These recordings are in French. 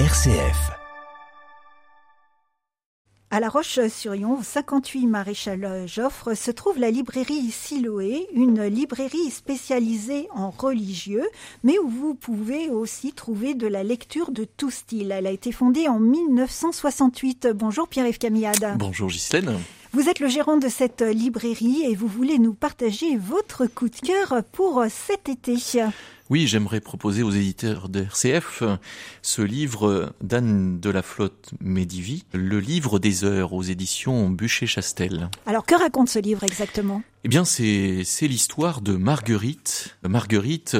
RCF. À La Roche-sur-Yon, 58 Maréchal Joffre, se trouve la librairie Siloé, une librairie spécialisée en religieux, mais où vous pouvez aussi trouver de la lecture de tout style. Elle a été fondée en 1968. Bonjour Pierre-Yves Camillade. Bonjour Ghislaine. Vous êtes le gérant de cette librairie et vous voulez nous partager votre coup de cœur pour cet été. Oui, j'aimerais proposer aux éditeurs de RCF ce livre d'Anne de la Flotte Médivi, le livre des heures aux éditions Bûcher-Chastel. Alors que raconte ce livre exactement? Eh bien, c'est c'est l'histoire de Marguerite. Marguerite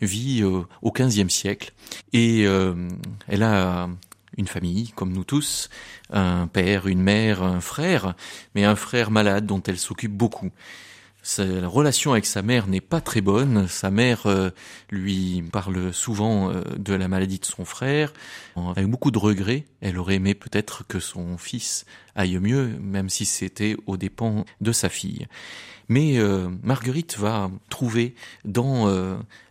vit euh, au XVe siècle et euh, elle a une famille, comme nous tous, un père, une mère, un frère, mais un frère malade dont elle s'occupe beaucoup. Sa relation avec sa mère n'est pas très bonne. Sa mère euh, lui parle souvent euh, de la maladie de son frère, avec beaucoup de regrets. Elle aurait aimé peut-être que son fils aille mieux, même si c'était aux dépens de sa fille. Mais euh, Marguerite va trouver dans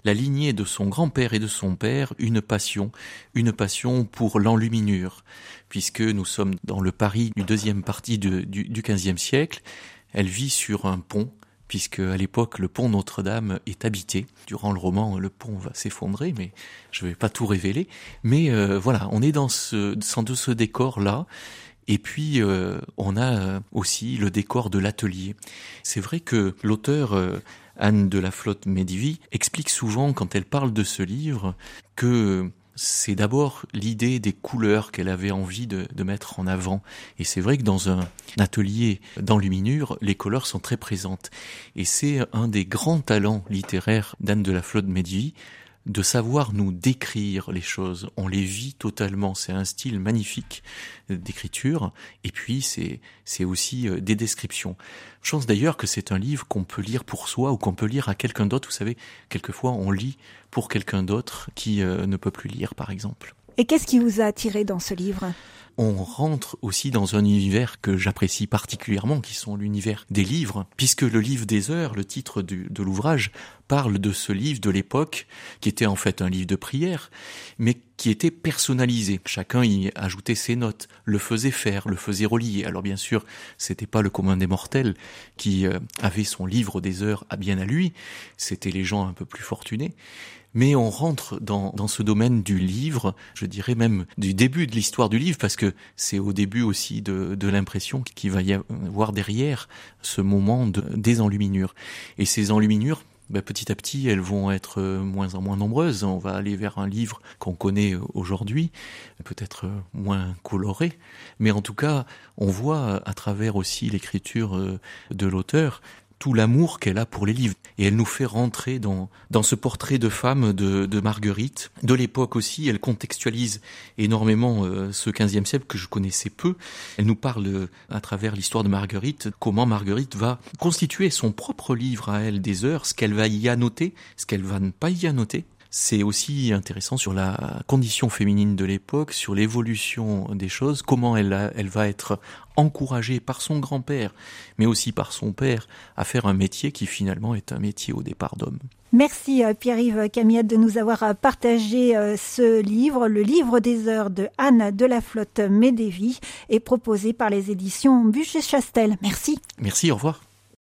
la lignée de son grand-père et de son père une passion, une passion pour l'enluminure, puisque nous sommes dans le Paris du deuxième partie du, du XVe siècle. Elle vit sur un pont puisque à l'époque le pont Notre-Dame est habité. Durant le roman, le pont va s'effondrer, mais je ne vais pas tout révéler. Mais euh, voilà, on est dans ce, dans ce décor-là. Et puis euh, on a aussi le décor de l'atelier. C'est vrai que l'auteur euh, Anne de la Flotte Médivi explique souvent quand elle parle de ce livre que c'est d'abord l'idée des couleurs qu'elle avait envie de, mettre en avant. Et c'est vrai que dans un atelier d'enluminure, les couleurs sont très présentes. Et c'est un des grands talents littéraires d'Anne de la Flotte Médivi, de savoir nous décrire les choses. On les vit totalement. C'est un style magnifique d'écriture. Et puis, c'est, c'est aussi euh, des descriptions. Je pense d'ailleurs que c'est un livre qu'on peut lire pour soi ou qu'on peut lire à quelqu'un d'autre. Vous savez, quelquefois, on lit pour quelqu'un d'autre qui euh, ne peut plus lire, par exemple. Et qu'est-ce qui vous a attiré dans ce livre? On rentre aussi dans un univers que j'apprécie particulièrement, qui sont l'univers des livres, puisque le livre des heures, le titre de l'ouvrage, parle de ce livre de l'époque, qui était en fait un livre de prière, mais qui était personnalisé. Chacun y ajoutait ses notes, le faisait faire, le faisait relier. Alors bien sûr, c'était pas le commun des mortels qui euh, avait son livre des heures à bien à lui, c'était les gens un peu plus fortunés mais on rentre dans, dans ce domaine du livre, je dirais même du début de l'histoire du livre, parce que c'est au début aussi de, de l'impression qu'il va y avoir derrière ce moment de, des enluminures. Et ces enluminures, ben, petit à petit, elles vont être moins en moins nombreuses. On va aller vers un livre qu'on connaît aujourd'hui, peut-être moins coloré, mais en tout cas, on voit à travers aussi l'écriture de l'auteur tout l'amour qu'elle a pour les livres. Et elle nous fait rentrer dans, dans ce portrait de femme de, de Marguerite. De l'époque aussi, elle contextualise énormément euh, ce 15e siècle que je connaissais peu. Elle nous parle euh, à travers l'histoire de Marguerite, comment Marguerite va constituer son propre livre à elle des heures, ce qu'elle va y annoter, ce qu'elle va ne pas y annoter. C'est aussi intéressant sur la condition féminine de l'époque, sur l'évolution des choses, comment elle, elle va être encouragée par son grand-père, mais aussi par son père, à faire un métier qui finalement est un métier au départ d'homme. Merci euh, Pierre-Yves Camillette de nous avoir partagé euh, ce livre, le livre des heures de Anne de la Flotte Médévie, est proposé par les éditions Bûcher-Chastel. Merci. Merci, au revoir.